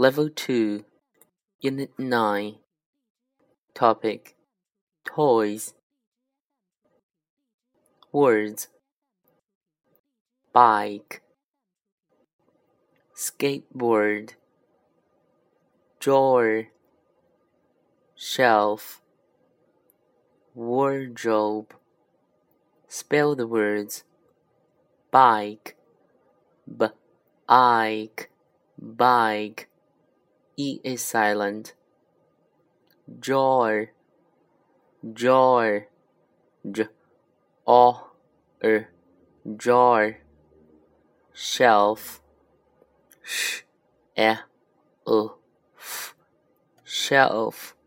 Level 2, Unit 9. Topic Toys. Words Bike, Skateboard, Drawer, Shelf, Wardrobe. Spell the words bike, b, ike, bike. E is silent. Drawer, drawer, j, o, er, drawer. Shelf, sh, e, u, f, shelf.